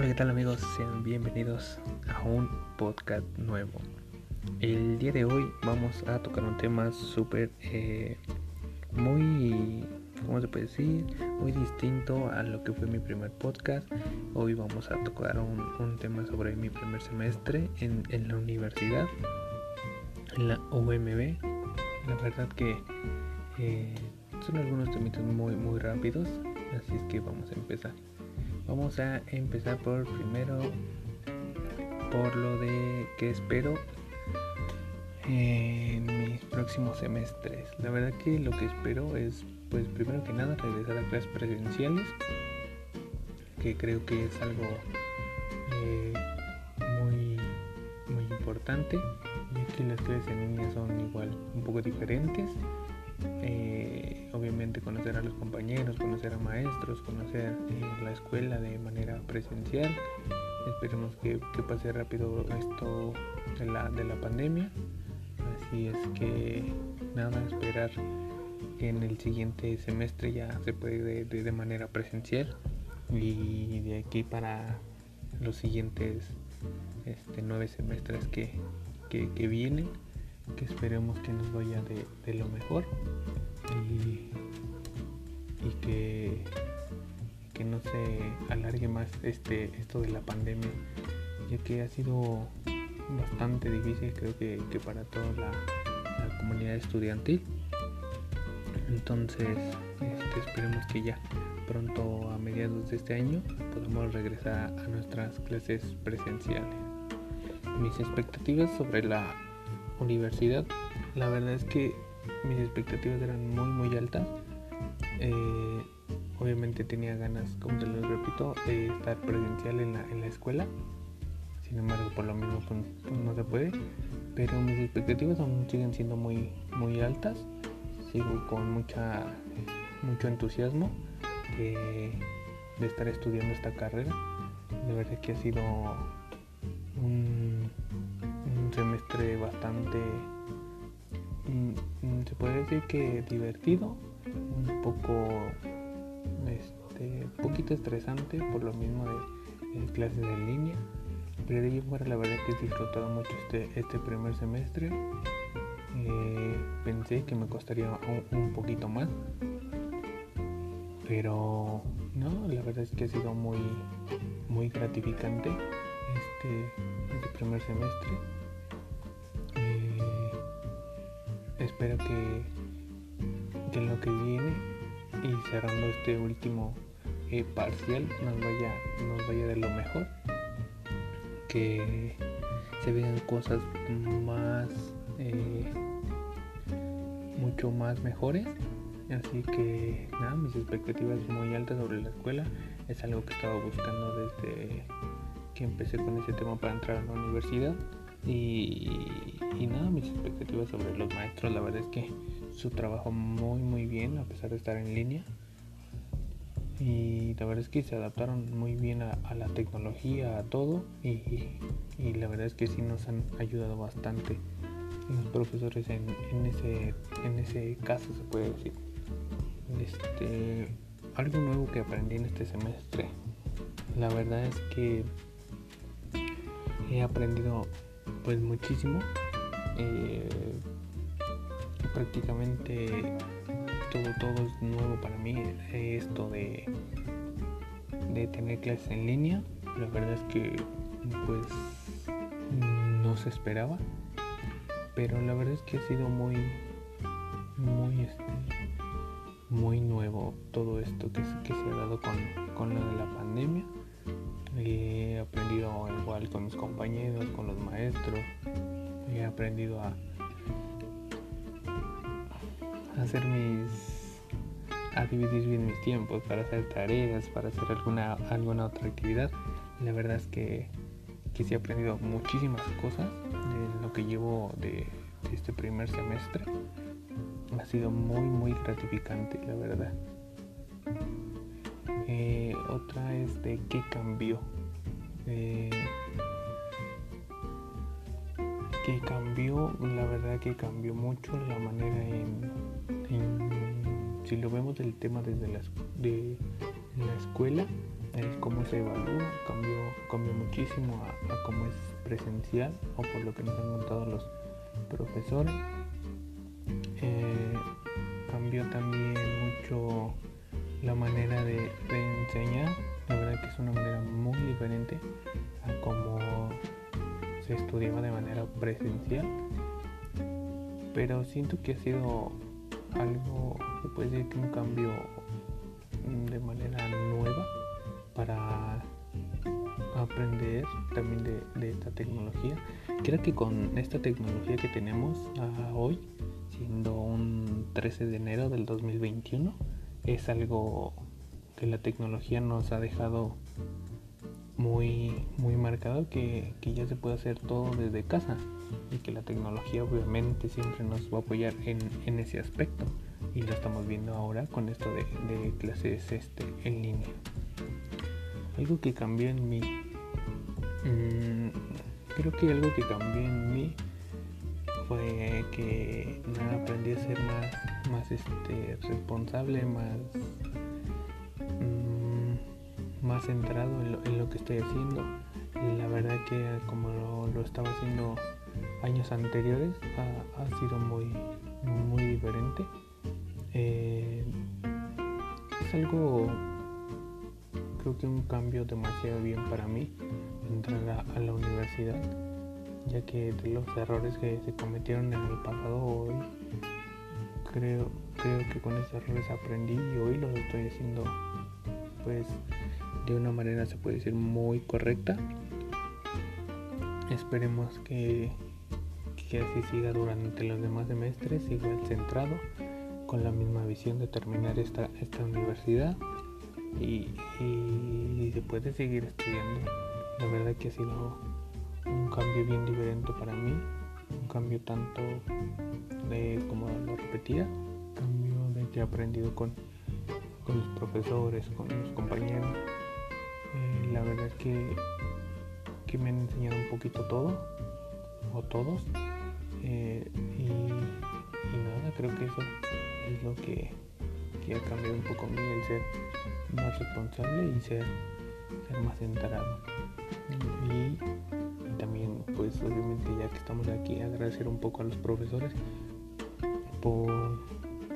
Hola, ¿qué tal amigos? Sean bienvenidos a un podcast nuevo. El día de hoy vamos a tocar un tema súper, eh, muy, ¿cómo se puede decir? Muy distinto a lo que fue mi primer podcast. Hoy vamos a tocar un, tema sobre mi primer semestre en, la universidad, en la UMB. La verdad que eh, son algunos temitos muy, muy rápidos, así es que vamos a empezar. Vamos a empezar por primero por lo de que espero en mis próximos semestres. La verdad que lo que espero es, pues primero que nada, regresar a clases presenciales, que creo que es algo eh, muy, muy importante, ya que las clases en línea son igual un poco diferentes. Eh, obviamente conocer a los compañeros, conocer a maestros, conocer eh, la escuela de manera presencial. Esperemos que, pase rápido esto de la, de la pandemia. Así es que nada, esperar que en el siguiente semestre ya se puede de, de, manera presencial y de aquí para los siguientes este, nueve semestres que, que vienen que esperemos que nos vaya de, lo mejor y, que, que no se alargue más este esto de la pandemia ya que ha sido bastante difícil creo que, para toda la, comunidad estudiantil. Entonces este, esperemos que ya pronto a mediados de este año podamos regresar a nuestras clases presenciales. Mis expectativas sobre la universidad, la verdad es que mis expectativas eran muy muy altas. Eh, obviamente tenía ganas, como te lo repito, de estar presencial en la, en la escuela. Sin embargo, por lo mismo pues, pues, no se puede. Pero mis expectativas aún siguen siendo muy, muy altas. Sigo con mucha, mucho entusiasmo de, de estar estudiando esta carrera. De verdad que ha sido un semestre bastante, mm, mm, se puede decir que divertido, un poco, este, poquito estresante por lo mismo de, clases en línea, pero ahí fuera la verdad que he disfrutado mucho este, este primer semestre. Eh, pensé que me costaría un, poquito más, pero no, la verdad es que ha sido muy, muy gratificante este, este primer semestre. Espero que, en lo que viene y cerrando este último eh, parcial nos vaya, nos vaya de lo mejor. Que se vean cosas más, eh, mucho más mejores. Así que nada, mis expectativas muy altas sobre la escuela. Es algo que estaba buscando desde que empecé con ese tema para entrar a la universidad. Y, nada, mis expectativas sobre los maestros, la verdad es que su trabajo muy muy bien a pesar de estar en línea. Y la verdad es que se adaptaron muy bien a, la tecnología, a todo. Y, la verdad es que sí nos han ayudado bastante los profesores en, ese, en ese caso, se puede decir. Este, algo nuevo que aprendí en este semestre. La verdad es que he aprendido pues muchísimo. Eh, prácticamente todo, todo es nuevo para mí. Esto de, de tener clases en línea. La verdad es que pues no se esperaba. Pero la verdad es que ha sido muy, muy, este, muy nuevo todo esto que, que se ha dado con, con lo de la pandemia. He aprendido igual con mis compañeros, con los maestros. He aprendido a, hacer mis a dividir bien mis tiempos para hacer tareas, para hacer alguna alguna otra actividad. La verdad es que, que sí he aprendido muchísimas cosas de lo que llevo de, este primer semestre. Ha sido muy muy gratificante, la verdad. Eh, otra es de qué cambió. Eh, que cambió, la verdad que cambió mucho la manera en, si lo vemos del tema desde la, de la escuela, el cómo se evalúa cambió, cambió muchísimo a, a cómo es presencial o por lo que nos han contado los profesores. Eh, cambió también mucho la manera de, enseñar. La verdad que es una manera muy diferente se estudiaba de manera presencial. Pero siento que ha sido algo, se puede decir que un cambio de manera nueva para aprender también de, esta tecnología. Creo que con esta tecnología que tenemos hoy, siendo un 13 de enero del 2021, es algo que la tecnología nos ha dejado muy, muy marcado que, ya se puede hacer todo desde casa y que la tecnología obviamente siempre nos va a apoyar en, en ese aspecto y lo estamos viendo ahora con esto de, de clases este, en línea. Algo que cambió en mí Mm, creo que algo que cambió en mí fue que aprendí a ser más, más este, responsable, más, centrado en lo, que estoy haciendo. La verdad que como lo, estaba haciendo años anteriores ha, sido muy, muy diferente. Eh, es algo, creo que un cambio demasiado bien para mí entrar a, la universidad, ya que de los errores que se cometieron en el pasado hoy, creo, creo que con esos errores aprendí y hoy lo estoy haciendo pues de una manera se puede decir muy correcta. Esperemos que, que así siga durante los demás semestres, igual centrado, con la misma visión de terminar esta, esta universidad y, y se puede seguir estudiando la verdad que ha sido un cambio bien diferente para mí, un cambio tanto de, como lo repetía, cambio de que he aprendido con, con los profesores, con los compañeros. Eh, la verdad es que, que me han enseñado un poquito todo, o todos, eh, y, nada, creo que eso es lo que, que ha cambiado un poco a mí, el ser más responsable y ser, ser más centrado. Y, también pues obviamente ya que estamos aquí agradecer un poco a los profesores por,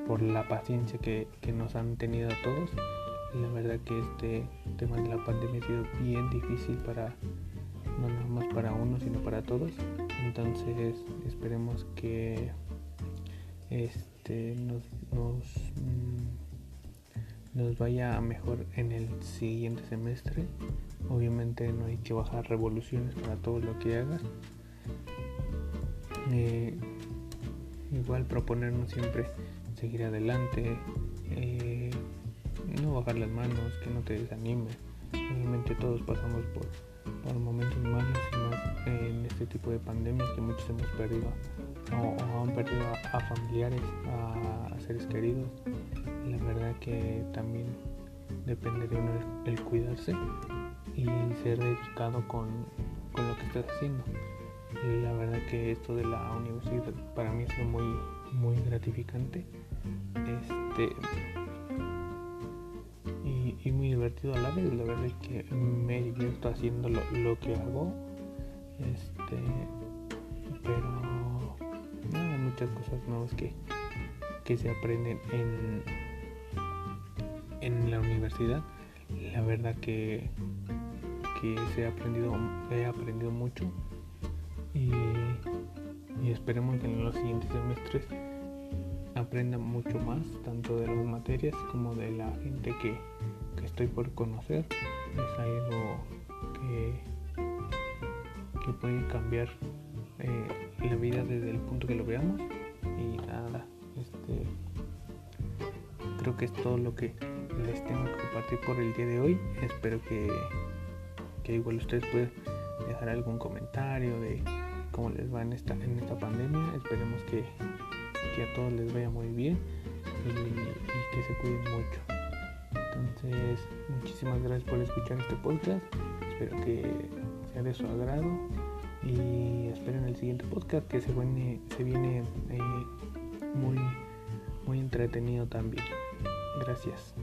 por la paciencia que, que, nos han tenido a todos la verdad que este tema de la pandemia ha sido bien difícil para no nada más para uno sino para todos entonces esperemos que este nos, nos, mm, nos vaya mejor en el siguiente semestre Obviamente no hay que bajar revoluciones para todo lo que hagas. Eh, igual proponernos siempre seguir adelante, eh, bajar las manos, que no te desanimes. Obviamente todos pasamos por, por momentos malos y más en este tipo de pandemias que muchos hemos perdido o, han perdido a, familiares, a, seres queridos. La verdad que también depende de uno el cuidarse y ser dedicado con, lo que estás haciendo. La verdad que esto de la universidad para mí es muy, muy gratificante. Este y, muy divertido a la vez. La verdad es que me divierto haciendo lo, que hago. Este pero hay muchas cosas nuevas que, que se aprenden en, en la universidad. La verdad que se he aprendido, he aprendido mucho y, esperemos que en los siguientes semestres aprenda mucho más, tanto de las materias como de la gente que, estoy por conocer. Es algo que, que puede cambiar eh, la vida desde el punto que lo veamos. Y nada, este, creo que es todo lo que les tengo que compartir por el día de hoy. Espero que que igual ustedes pueden dejar algún comentario de cómo les va en esta, en esta pandemia. Esperemos que, a todos les vaya muy bien y, que se cuiden mucho. Muchísimas gracias por escuchar este podcast. Espero que sea de su agrado y esperen el siguiente podcast que se viene, se viene eh, muy, muy entretenido también. Gracias.